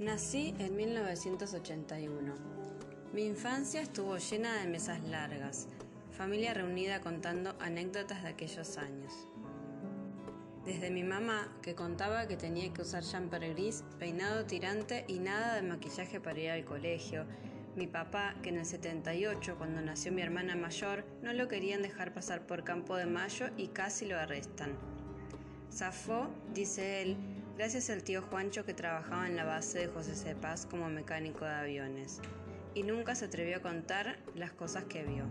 Nací en 1981. Mi infancia estuvo llena de mesas largas, familia reunida contando anécdotas de aquellos años. Desde mi mamá, que contaba que tenía que usar jumper gris, peinado tirante y nada de maquillaje para ir al colegio. Mi papá, que en el 78, cuando nació mi hermana mayor, no lo querían dejar pasar por Campo de Mayo y casi lo arrestan. Zafó, dice él, gracias al tío Juancho que trabajaba en la base de José Cepaz como mecánico de aviones, y nunca se atrevió a contar las cosas que vio.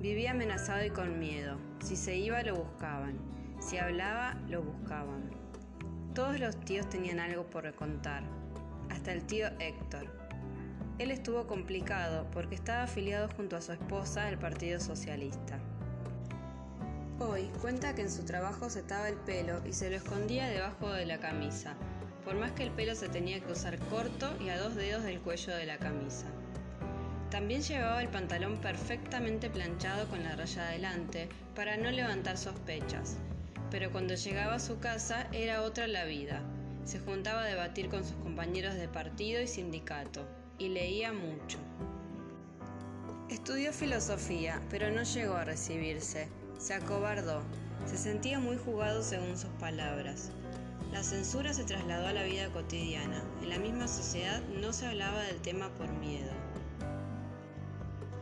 Vivía amenazado y con miedo. Si se iba, lo buscaban. Si hablaba, lo buscaban. Todos los tíos tenían algo por contar, hasta el tío Héctor. Él estuvo complicado porque estaba afiliado junto a su esposa al Partido Socialista. Hoy cuenta que en su trabajo se ataba el pelo y se lo escondía debajo de la camisa, por más que el pelo se tenía que usar corto y a dos dedos del cuello de la camisa. También llevaba el pantalón perfectamente planchado con la raya adelante para no levantar sospechas, pero cuando llegaba a su casa era otra la vida. Se juntaba a debatir con sus compañeros de partido y sindicato, y leía mucho. Estudió filosofía, pero no llegó a recibirse. Se acobardó. Se sentía muy jugado según sus palabras. La censura se trasladó a la vida cotidiana. En la misma sociedad no se hablaba del tema por miedo.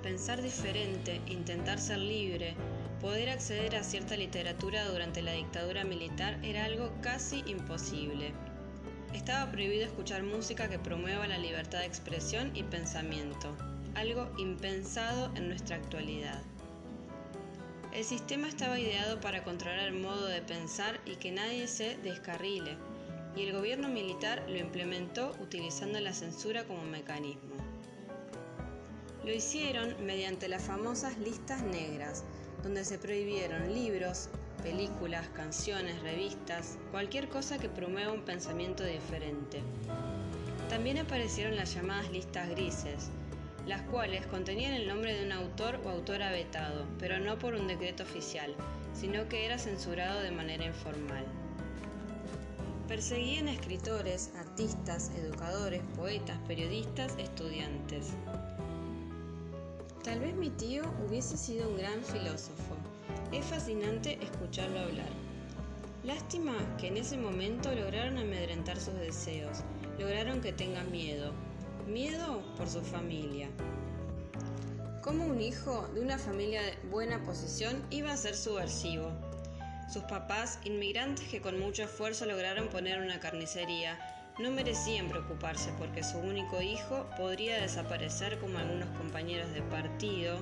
Pensar diferente, intentar ser libre, Poder acceder a cierta literatura durante la dictadura militar era algo casi imposible. Estaba prohibido escuchar música que promueva la libertad de expresión y pensamiento, algo impensado en nuestra actualidad. El sistema estaba ideado para controlar el modo de pensar y que nadie se descarrile, y el gobierno militar lo implementó utilizando la censura como mecanismo. Lo hicieron mediante las famosas listas negras, donde se prohibieron libros, películas, canciones, revistas, cualquier cosa que promueva un pensamiento diferente. También aparecieron las llamadas listas grises, las cuales contenían el nombre de un autor o autora vetado, pero no por un decreto oficial, sino que era censurado de manera informal. Perseguían escritores, artistas, educadores, poetas, periodistas, estudiantes. Tal vez mi tío hubiese sido un gran filósofo. Es fascinante escucharlo hablar. Lástima que en ese momento lograron amedrentar sus deseos, lograron que tenga miedo. Miedo por su familia. Como un hijo de una familia de buena posición iba a ser subversivo. Sus papás, inmigrantes que con mucho esfuerzo lograron poner una carnicería, no merecían preocuparse porque su único hijo podría desaparecer como algunos compañeros de partido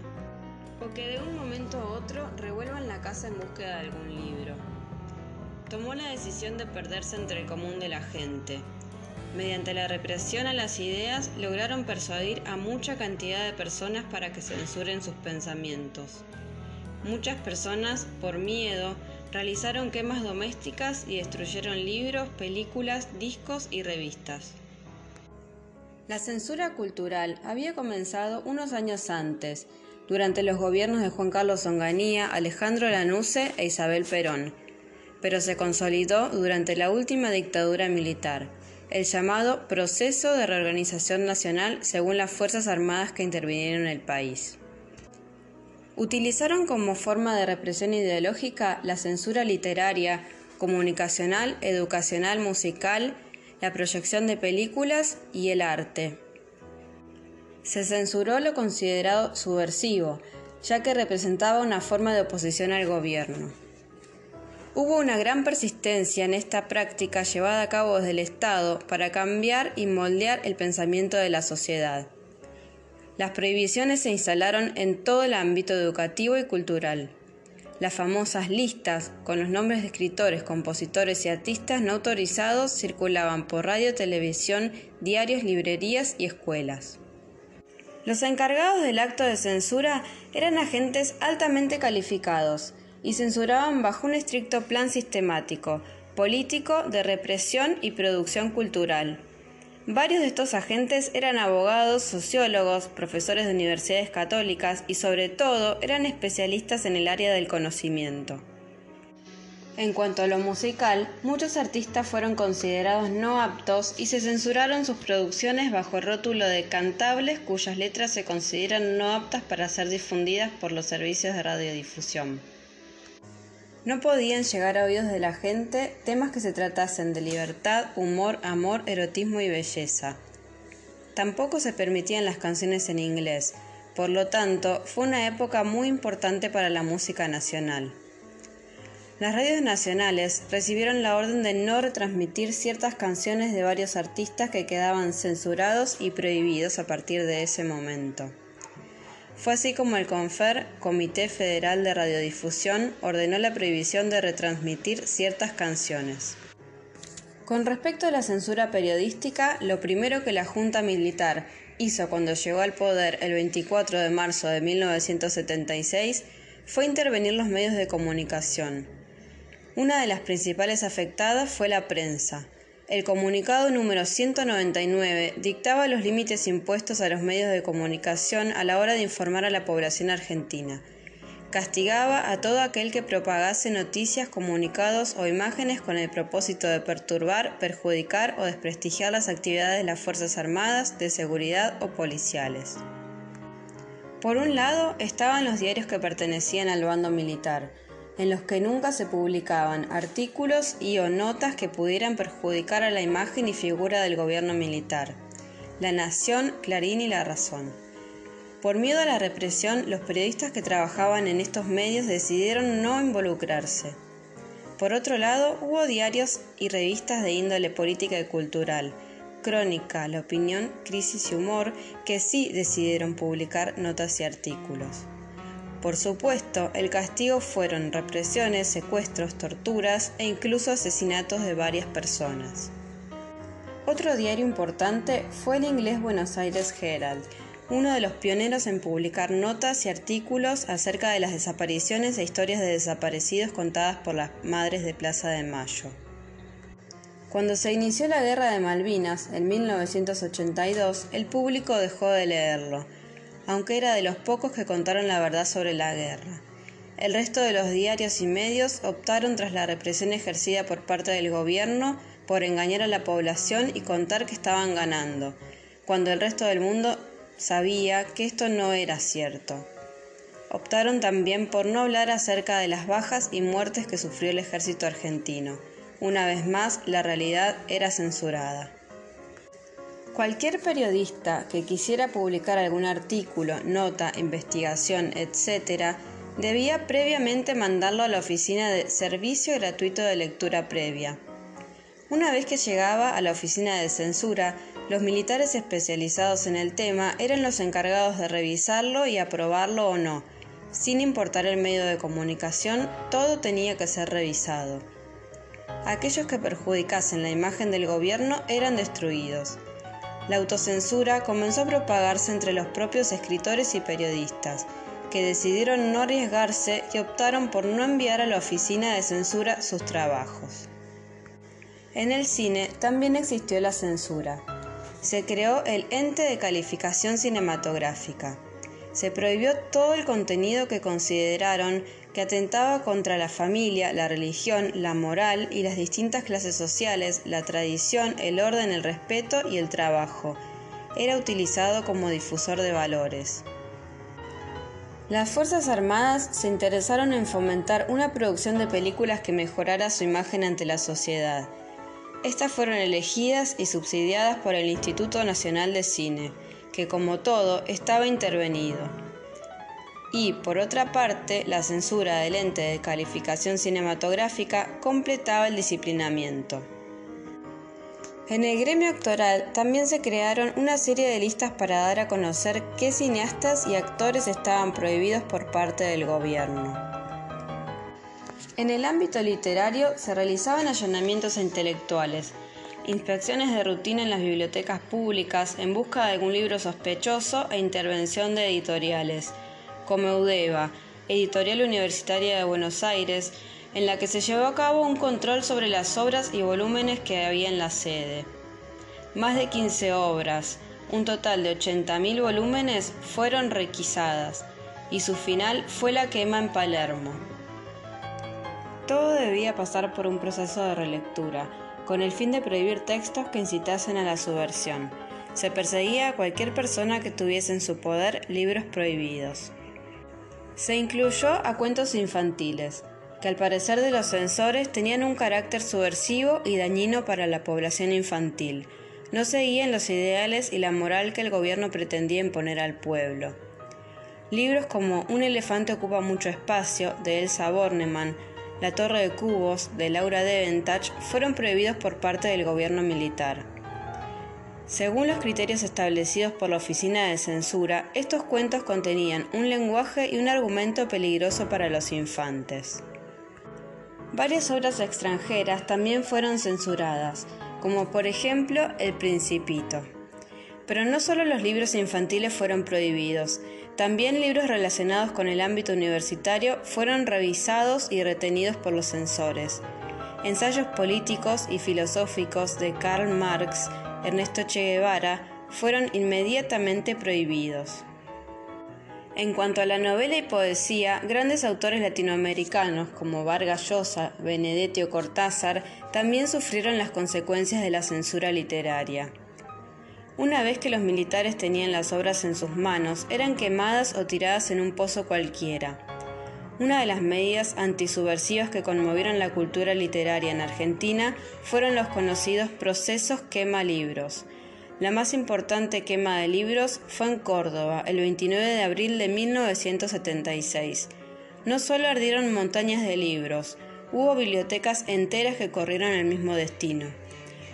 o que de un momento a otro revuelvan la casa en búsqueda de algún libro. Tomó la decisión de perderse entre el común de la gente. Mediante la represión a las ideas lograron persuadir a mucha cantidad de personas para que censuren sus pensamientos. Muchas personas, por miedo, Realizaron quemas domésticas y destruyeron libros, películas, discos y revistas. La censura cultural había comenzado unos años antes, durante los gobiernos de Juan Carlos Onganía, Alejandro Lanusse e Isabel Perón, pero se consolidó durante la última dictadura militar, el llamado Proceso de Reorganización Nacional según las Fuerzas Armadas que intervinieron en el país. Utilizaron como forma de represión ideológica la censura literaria, comunicacional, educacional, musical, la proyección de películas y el arte. Se censuró lo considerado subversivo, ya que representaba una forma de oposición al gobierno. Hubo una gran persistencia en esta práctica llevada a cabo desde el Estado para cambiar y moldear el pensamiento de la sociedad. Las prohibiciones se instalaron en todo el ámbito educativo y cultural. Las famosas listas con los nombres de escritores, compositores y artistas no autorizados circulaban por radio, televisión, diarios, librerías y escuelas. Los encargados del acto de censura eran agentes altamente calificados y censuraban bajo un estricto plan sistemático, político, de represión y producción cultural. Varios de estos agentes eran abogados, sociólogos, profesores de universidades católicas y sobre todo eran especialistas en el área del conocimiento. En cuanto a lo musical, muchos artistas fueron considerados no aptos y se censuraron sus producciones bajo el rótulo de cantables cuyas letras se consideran no aptas para ser difundidas por los servicios de radiodifusión. No podían llegar a oídos de la gente temas que se tratasen de libertad, humor, amor, erotismo y belleza. Tampoco se permitían las canciones en inglés, por lo tanto fue una época muy importante para la música nacional. Las radios nacionales recibieron la orden de no retransmitir ciertas canciones de varios artistas que quedaban censurados y prohibidos a partir de ese momento. Fue así como el CONFER, Comité Federal de Radiodifusión, ordenó la prohibición de retransmitir ciertas canciones. Con respecto a la censura periodística, lo primero que la Junta Militar hizo cuando llegó al poder el 24 de marzo de 1976 fue intervenir los medios de comunicación. Una de las principales afectadas fue la prensa, el comunicado número 199 dictaba los límites impuestos a los medios de comunicación a la hora de informar a la población argentina. Castigaba a todo aquel que propagase noticias, comunicados o imágenes con el propósito de perturbar, perjudicar o desprestigiar las actividades de las Fuerzas Armadas, de seguridad o policiales. Por un lado estaban los diarios que pertenecían al bando militar, en los que nunca se publicaban artículos y o notas que pudieran perjudicar a la imagen y figura del gobierno militar. La Nación, Clarín y La Razón. Por miedo a la represión, los periodistas que trabajaban en estos medios decidieron no involucrarse. Por otro lado, hubo diarios y revistas de índole política y cultural, Crónica, La Opinión, Crisis y Humor, que sí decidieron publicar notas y artículos. Por supuesto, el castigo fueron represiones, secuestros, torturas e incluso asesinatos de varias personas. Otro diario importante fue el inglés Buenos Aires Herald, uno de los pioneros en publicar notas y artículos acerca de las desapariciones e historias de desaparecidos contadas por las madres de Plaza de Mayo. Cuando se inició la Guerra de Malvinas en 1982, el público dejó de leerlo, aunque era de los pocos que contaron la verdad sobre la guerra. El resto de los diarios y medios optaron tras la represión ejercida por parte del gobierno por engañar a la población y contar que estaban ganando, cuando el resto del mundo sabía que esto no era cierto. Optaron también por no hablar acerca de las bajas y muertes que sufrió el ejército argentino. Una vez más, la realidad era censurada. Cualquier periodista que quisiera publicar algún artículo, nota, investigación, etc., debía previamente mandarlo a la oficina de Servicio Gratuito de Lectura Previa. Una vez que llegaba a la oficina de censura, los militares especializados en el tema eran los encargados de revisarlo y aprobarlo o no. Sin importar el medio de comunicación, todo tenía que ser revisado. Aquellos que perjudicasen la imagen del gobierno eran destruidos la autocensura comenzó a propagarse entre los propios escritores y periodistas, que decidieron no arriesgarse y optaron por no enviar a la oficina de censura sus trabajos. En el cine también existió la censura. Se creó el ente de calificación cinematográfica. Se prohibió todo el contenido que consideraron que atentaba contra la familia, la religión, la moral y las distintas clases sociales, la tradición, el orden, el respeto y el trabajo. Era utilizado como difusor de valores. Las Fuerzas Armadas se interesaron en fomentar una producción de películas que mejorara su imagen ante la sociedad. Estas fueron elegidas y subsidiadas por el Instituto Nacional de Cine, que como todo estaba intervenido y, por otra parte, la censura del ente de calificación cinematográfica completaba el disciplinamiento. En el gremio actoral también se crearon una serie de listas para dar a conocer qué cineastas y actores estaban prohibidos por parte del gobierno. En el ámbito literario se realizaban allanamientos intelectuales, inspecciones de rutina en las bibliotecas públicas en busca de algún libro sospechoso e intervención de editoriales, como Eudeva, Editorial Universitaria de Buenos Aires, en la que se llevó a cabo un control sobre las obras y volúmenes que había en la sede. Más de 15 obras, un total de 80.000 volúmenes, fueron requisadas, y su final fue la quema en Palermo. todo debía pasar por un proceso de relectura, con el fin de prohibir textos que incitasen a la subversión. Se perseguía a cualquier persona que tuviese en su poder libros prohibidos. Se incluyó a cuentos infantiles, que al parecer de los censores tenían un carácter subversivo y dañino para la población infantil. No seguían los ideales y la moral que el gobierno pretendía imponer al pueblo. Libros como Un elefante ocupa mucho espacio, de Elsa Bornemann, La torre de cubos, de Laura Deventach, fueron prohibidos por parte del gobierno militar. Según los criterios establecidos por la Oficina de Censura, estos cuentos contenían un lenguaje y un argumento peligroso para los infantes. Varias obras extranjeras también fueron censuradas, como por ejemplo El Principito. Pero no solo los libros infantiles fueron prohibidos, también libros relacionados con el ámbito universitario fueron revisados y retenidos por los censores. Ensayos políticos y filosóficos de Karl Marx, Ernesto Che Guevara, fueron inmediatamente prohibidos. En cuanto a la novela y poesía, grandes autores latinoamericanos como Vargas Llosa, Benedetti o Cortázar también sufrieron las consecuencias de la censura literaria. Una vez que los militares tenían las obras en sus manos, eran quemadas o tiradas en un pozo cualquiera. Una de las medidas antisubversivas que conmovieron la cultura literaria en Argentina fueron los conocidos procesos quema libros, la más importante quema de libros fue en Córdoba, el 29 de abril de 1976. No solo ardieron montañas de libros, hubo bibliotecas enteras que corrieron el mismo destino.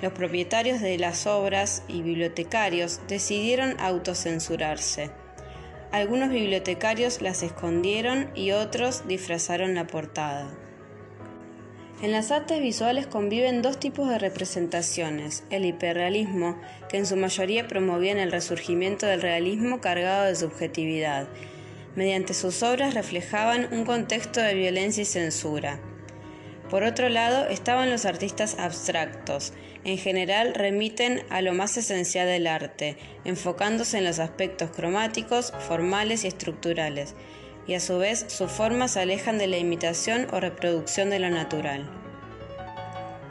Los propietarios de las obras y bibliotecarios decidieron autocensurarse. Algunos bibliotecarios las escondieron y otros disfrazaron la portada. En las artes visuales conviven dos tipos de representaciones, el hiperrealismo, que en su mayoría promovían el resurgimiento del realismo cargado de subjetividad. Mediante sus obras reflejaban un contexto de violencia y censura. Por otro lado, estaban los artistas abstractos. En general remiten a lo más esencial del arte, enfocándose en los aspectos cromáticos, formales y estructurales, y a su vez sus formas se alejan de la imitación o reproducción de lo natural.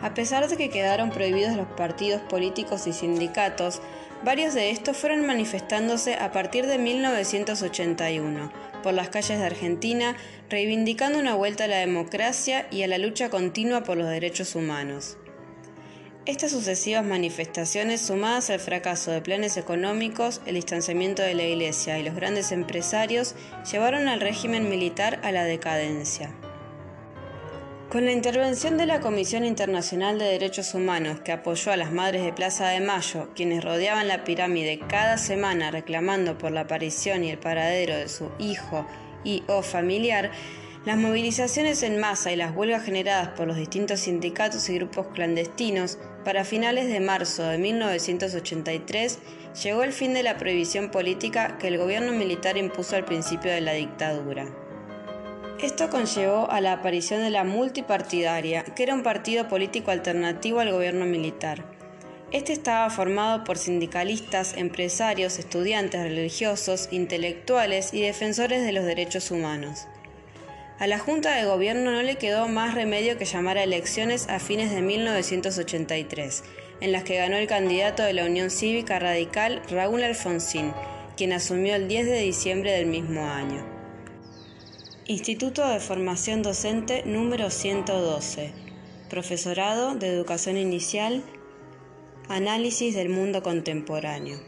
A pesar de que quedaron prohibidos los partidos políticos y sindicatos, varios de estos fueron manifestándose a partir de 1981 por las calles de Argentina, reivindicando una vuelta a la democracia y a la lucha continua por los derechos humanos. Estas sucesivas manifestaciones, sumadas al fracaso de planes económicos, el distanciamiento de la Iglesia y los grandes empresarios, llevaron al régimen militar a la decadencia. Con la intervención de la Comisión Internacional de Derechos Humanos, que apoyó a las Madres de Plaza de Mayo, quienes rodeaban la pirámide cada semana reclamando por la aparición y el paradero de su hijo y o familiar, las movilizaciones en masa y las huelgas generadas por los distintos sindicatos y grupos clandestinos, para finales de marzo de 1983 llegó el fin de la prohibición política que el gobierno militar impuso al principio de la dictadura. Esto conllevó a la aparición de la multipartidaria, que era un partido político alternativo al gobierno militar. Este estaba formado por sindicalistas, empresarios, estudiantes religiosos, intelectuales y defensores de los derechos humanos. A la Junta de Gobierno no le quedó más remedio que llamar a elecciones a fines de 1983, en las que ganó el candidato de la Unión Cívica Radical Raúl Alfonsín, quien asumió el 10 de diciembre del mismo año. Instituto de Formación Docente número 112. Profesorado de Educación Inicial. Análisis del Mundo Contemporáneo.